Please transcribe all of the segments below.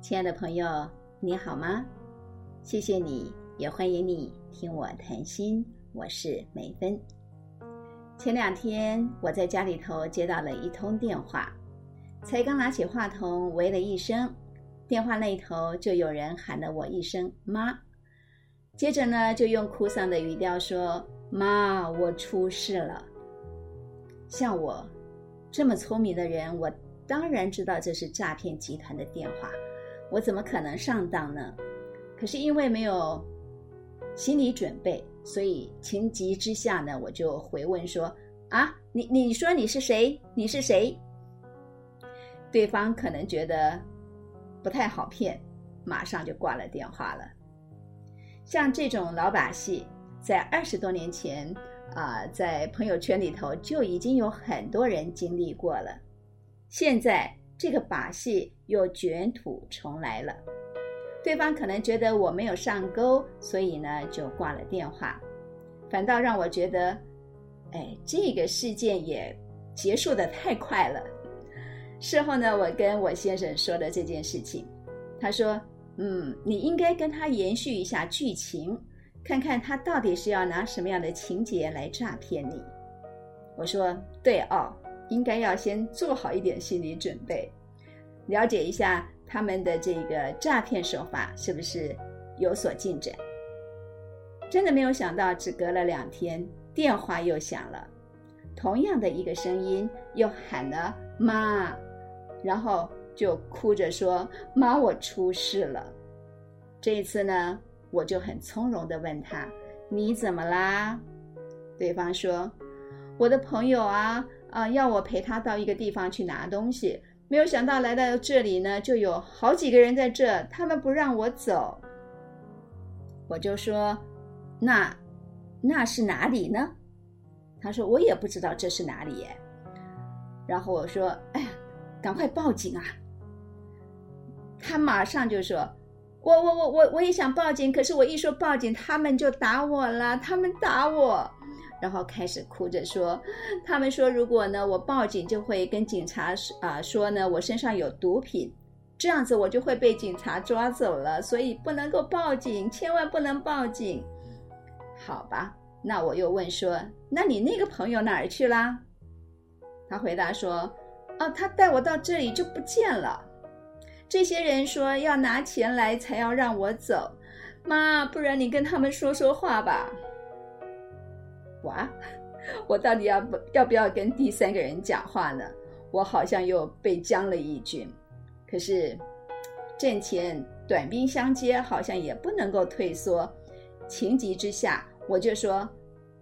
亲爱的朋友，你好吗？谢谢你，也欢迎你听我谈心。我是梅芬。前两天我在家里头接到了一通电话，才刚拿起话筒，喂了一声，电话那头就有人喊了我一声“妈”，接着呢就用哭丧的语调说：“妈，我出事了。”像我这么聪明的人，我当然知道这是诈骗集团的电话。我怎么可能上当呢？可是因为没有心理准备，所以情急之下呢，我就回问说：“啊，你你说你是谁？你是谁？”对方可能觉得不太好骗，马上就挂了电话了。像这种老把戏，在二十多年前啊，在朋友圈里头就已经有很多人经历过了。现在。这个把戏又卷土重来了，对方可能觉得我没有上钩，所以呢就挂了电话，反倒让我觉得，哎，这个事件也结束的太快了。事后呢，我跟我先生说的这件事情，他说：“嗯，你应该跟他延续一下剧情，看看他到底是要拿什么样的情节来诈骗你。”我说：“对哦。”应该要先做好一点心理准备，了解一下他们的这个诈骗手法是不是有所进展。真的没有想到，只隔了两天，电话又响了，同样的一个声音又喊了“妈”，然后就哭着说：“妈，我出事了。”这一次呢，我就很从容的问他：“你怎么啦？”对方说：“我的朋友啊。”啊，要我陪他到一个地方去拿东西，没有想到来到这里呢，就有好几个人在这，他们不让我走。我就说，那那是哪里呢？他说我也不知道这是哪里。然后我说，哎呀，赶快报警啊！他马上就说，我我我我我也想报警，可是我一说报警，他们就打我了，他们打我。然后开始哭着说：“他们说，如果呢我报警，就会跟警察啊说呢我身上有毒品，这样子我就会被警察抓走了，所以不能够报警，千万不能报警。”好吧，那我又问说：“那你那个朋友哪儿去啦？”他回答说：“哦，他带我到这里就不见了。这些人说要拿钱来才要让我走，妈，不然你跟他们说说话吧。”哇，我到底要不要不要跟第三个人讲话呢？我好像又被将了一军。可是阵前短兵相接，好像也不能够退缩。情急之下，我就说：“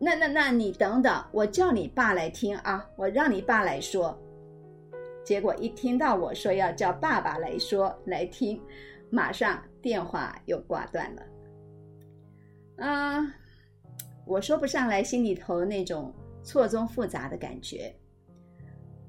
那那那你等等，我叫你爸来听啊，我让你爸来说。”结果一听到我说要叫爸爸来说来听，马上电话又挂断了。啊。我说不上来，心里头那种错综复杂的感觉，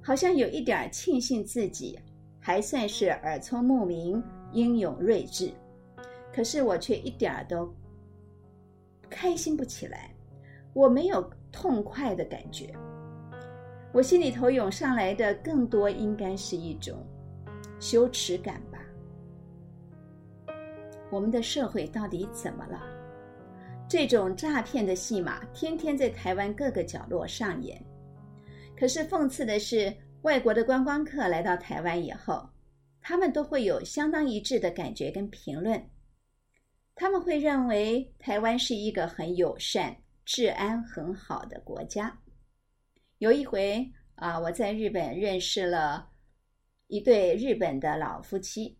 好像有一点庆幸自己还算是耳聪目明、英勇睿智，可是我却一点都开心不起来，我没有痛快的感觉，我心里头涌上来的更多应该是一种羞耻感吧。我们的社会到底怎么了？这种诈骗的戏码天天在台湾各个角落上演，可是讽刺的是，外国的观光客来到台湾以后，他们都会有相当一致的感觉跟评论，他们会认为台湾是一个很友善、治安很好的国家。有一回啊，我在日本认识了一对日本的老夫妻，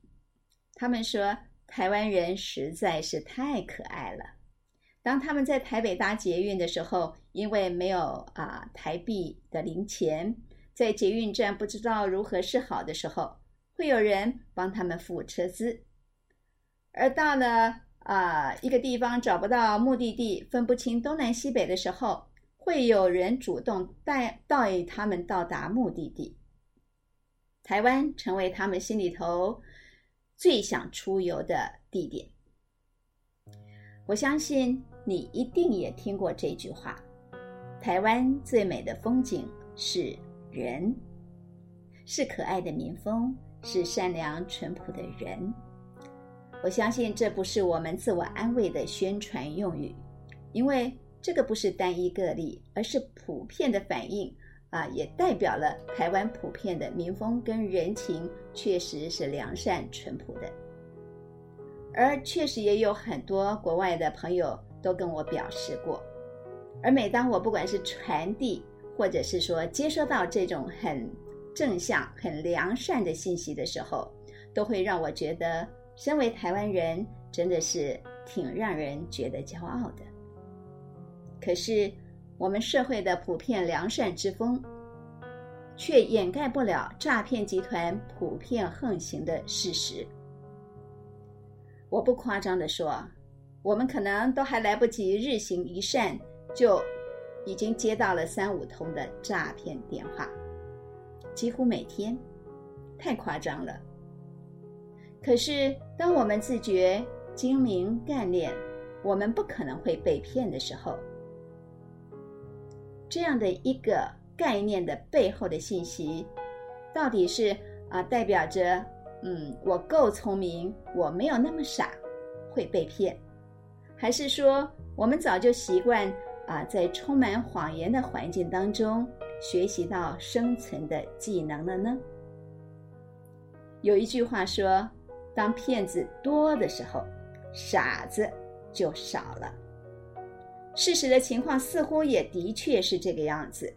他们说台湾人实在是太可爱了。当他们在台北搭捷运的时候，因为没有啊台币的零钱，在捷运站不知道如何是好的时候，会有人帮他们付车资。而到了啊一个地方找不到目的地，分不清东南西北的时候，会有人主动带带他们到达目的地。台湾成为他们心里头最想出游的地点。我相信。你一定也听过这句话：“台湾最美的风景是人，是可爱的民风，是善良淳朴的人。”我相信这不是我们自我安慰的宣传用语，因为这个不是单一个例，而是普遍的反应啊，也代表了台湾普遍的民风跟人情确实是良善淳朴的。而确实也有很多国外的朋友都跟我表示过，而每当我不管是传递或者是说接收到这种很正向、很良善的信息的时候，都会让我觉得。身为台湾人，真的是挺让人觉得骄傲的。可是，我们社会的普遍良善之风，却掩盖不了诈骗集团普遍横行的事实。我不夸张的说，我们可能都还来不及日行一善，就已经接到了三五通的诈骗电话，几乎每天，太夸张了。可是，当我们自觉精明干练，我们不可能会被骗的时候，这样的一个概念的背后的信息，到底是啊代表着嗯我够聪明，我没有那么傻会被骗，还是说我们早就习惯啊在充满谎言的环境当中学习到生存的技能了呢？有一句话说。当骗子多的时候，傻子就少了。事实的情况似乎也的确是这个样子。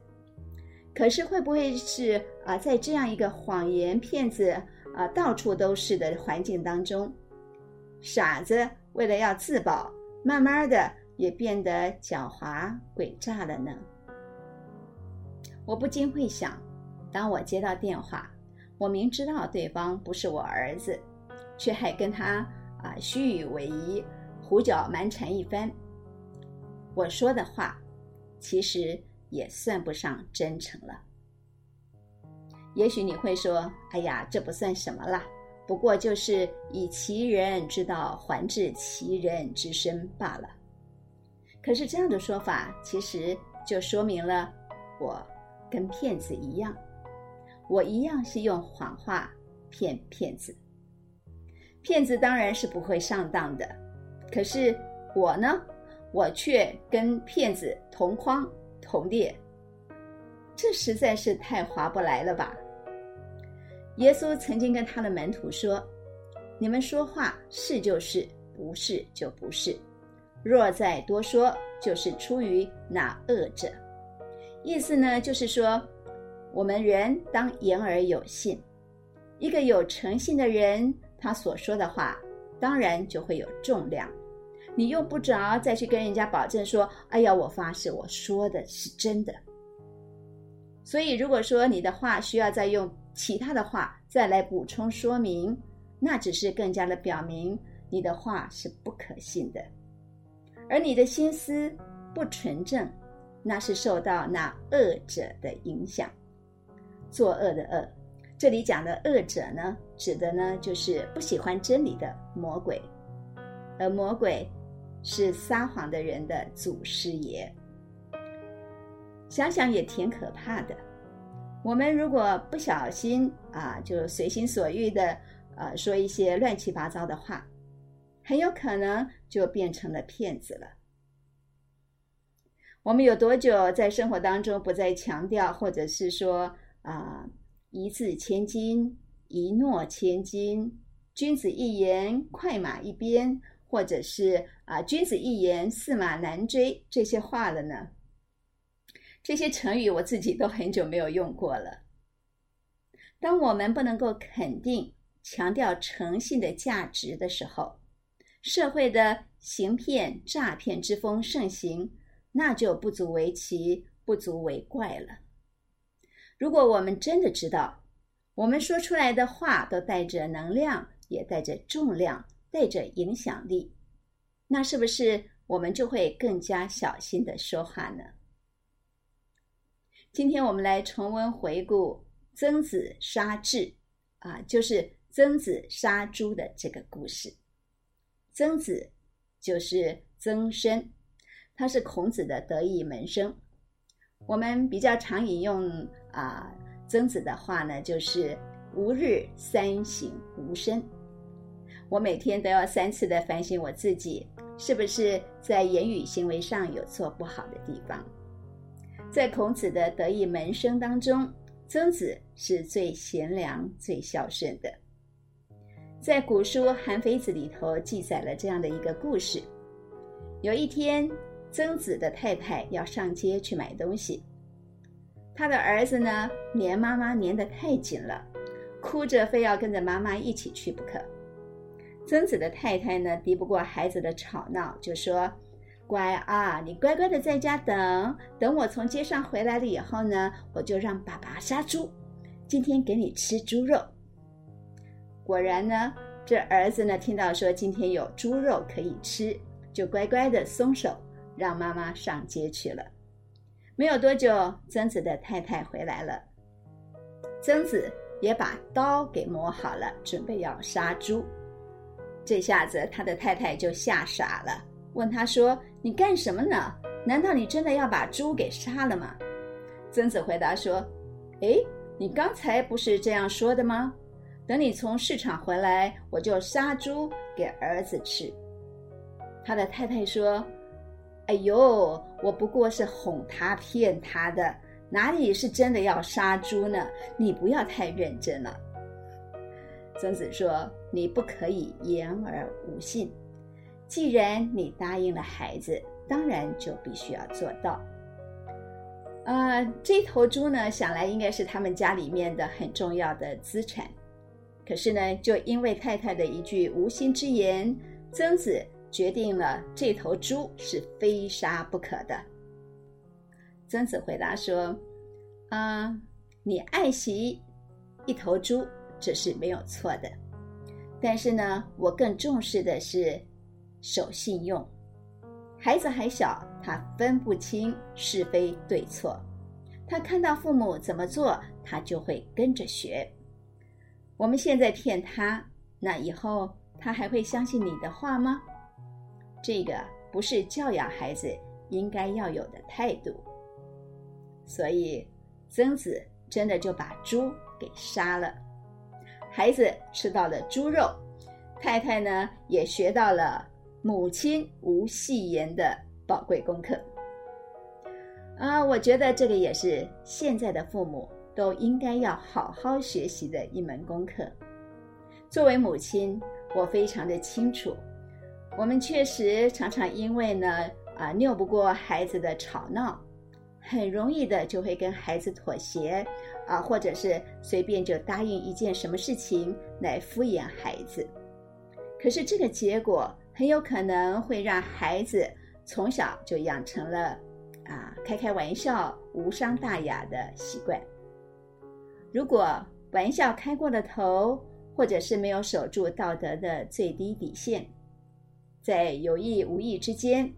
可是会不会是啊，在这样一个谎言骗子啊到处都是的环境当中，傻子为了要自保，慢慢的也变得狡猾诡诈了呢？我不禁会想，当我接到电话，我明知道对方不是我儿子。却还跟他啊虚与委蛇、胡搅蛮缠一番。我说的话，其实也算不上真诚了。也许你会说：“哎呀，这不算什么啦，不过就是以其人之道还治其人之身罢了。”可是这样的说法，其实就说明了我跟骗子一样，我一样是用谎话骗骗子。骗子当然是不会上当的，可是我呢，我却跟骗子同框同列，这实在是太划不来了吧？耶稣曾经跟他的门徒说：“你们说话是就是，不是就不是。若再多说，就是出于那恶者。”意思呢，就是说，我们人当言而有信，一个有诚信的人。他所说的话，当然就会有重量。你用不着再去跟人家保证说：“哎呀，我发誓我说的是真的。”所以，如果说你的话需要再用其他的话再来补充说明，那只是更加的表明你的话是不可信的，而你的心思不纯正，那是受到那恶者的影响，作恶的恶。这里讲的恶者呢，指的呢就是不喜欢真理的魔鬼，而魔鬼是撒谎的人的祖师爷。想想也挺可怕的。我们如果不小心啊，就随心所欲的呃说一些乱七八糟的话，很有可能就变成了骗子了。我们有多久在生活当中不再强调，或者是说啊？一字千金，一诺千金。君子一言，快马一鞭，或者是啊，君子一言，驷马难追。这些话了呢？这些成语我自己都很久没有用过了。当我们不能够肯定、强调诚信的价值的时候，社会的行骗、诈骗之风盛行，那就不足为奇，不足为怪了。如果我们真的知道，我们说出来的话都带着能量，也带着重量，带着影响力，那是不是我们就会更加小心的说话呢？今天我们来重温回顾曾子杀彘，啊，就是曾子杀猪的这个故事。曾子就是曾参，他是孔子的得意门生。我们比较常引用啊，曾子的话呢，就是“吾日三省吾身”。我每天都要三次的反省我自己，是不是在言语行为上有做不好的地方。在孔子的得意门生当中，曾子是最贤良、最孝顺的。在古书《韩非子》里头记载了这样的一个故事：有一天，曾子的太太要上街去买东西，他的儿子呢黏妈妈黏得太紧了，哭着非要跟着妈妈一起去不可。曾子的太太呢，敌不过孩子的吵闹，就说：“乖啊，你乖乖的在家等，等我从街上回来了以后呢，我就让爸爸杀猪，今天给你吃猪肉。”果然呢，这儿子呢听到说今天有猪肉可以吃，就乖乖的松手，让妈妈上街去了。没有多久，曾子的太太回来了，曾子也把刀给磨好了，准备要杀猪。这下子，他的太太就吓傻了，问他说：“你干什么呢？难道你真的要把猪给杀了吗？”曾子回答说：“哎，你刚才不是这样说的吗？等你从市场回来，我就杀猪给儿子吃。”他的太太说：“哎呦，我不过是哄他、骗他的，哪里是真的要杀猪呢？你不要太认真了。”曾子说：“你不可以言而无信。既然你答应了孩子，当然就必须要做到。呃，这头猪呢，想来应该是他们家里面的很重要的资产。可是呢，就因为太太的一句无心之言，曾子决定了这头猪是非杀不可的。曾子回答说：‘啊，你爱惜一头猪。’”这是没有错的，但是呢，我更重视的是守信用。孩子还小，他分不清是非对错，他看到父母怎么做，他就会跟着学。我们现在骗他，那以后他还会相信你的话吗？这个不是教养孩子应该要有的态度。所以，曾子真的就把猪给杀了。孩子吃到了猪肉，太太呢也学到了母亲无戏言的宝贵功课。啊，我觉得这个也是现在的父母都应该要好好学习的一门功课。作为母亲，我非常的清楚，我们确实常常因为呢啊拗不过孩子的吵闹，很容易的就会跟孩子妥协。啊，或者是随便就答应一件什么事情来敷衍孩子，可是这个结果很有可能会让孩子从小就养成了啊开开玩笑、无伤大雅的习惯。如果玩笑开过了头，或者是没有守住道德的最低底线，在有意无意之间，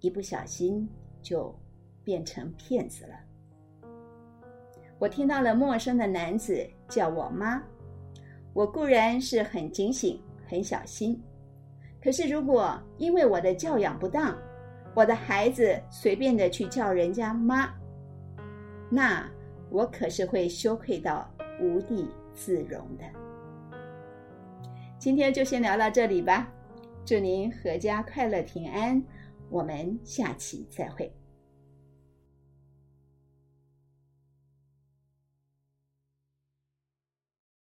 一不小心就变成骗子了。我听到了陌生的男子叫我妈，我固然是很警醒、很小心，可是如果因为我的教养不当，我的孩子随便的去叫人家妈，那我可是会羞愧到无地自容的。今天就先聊到这里吧，祝您阖家快乐平安，我们下期再会。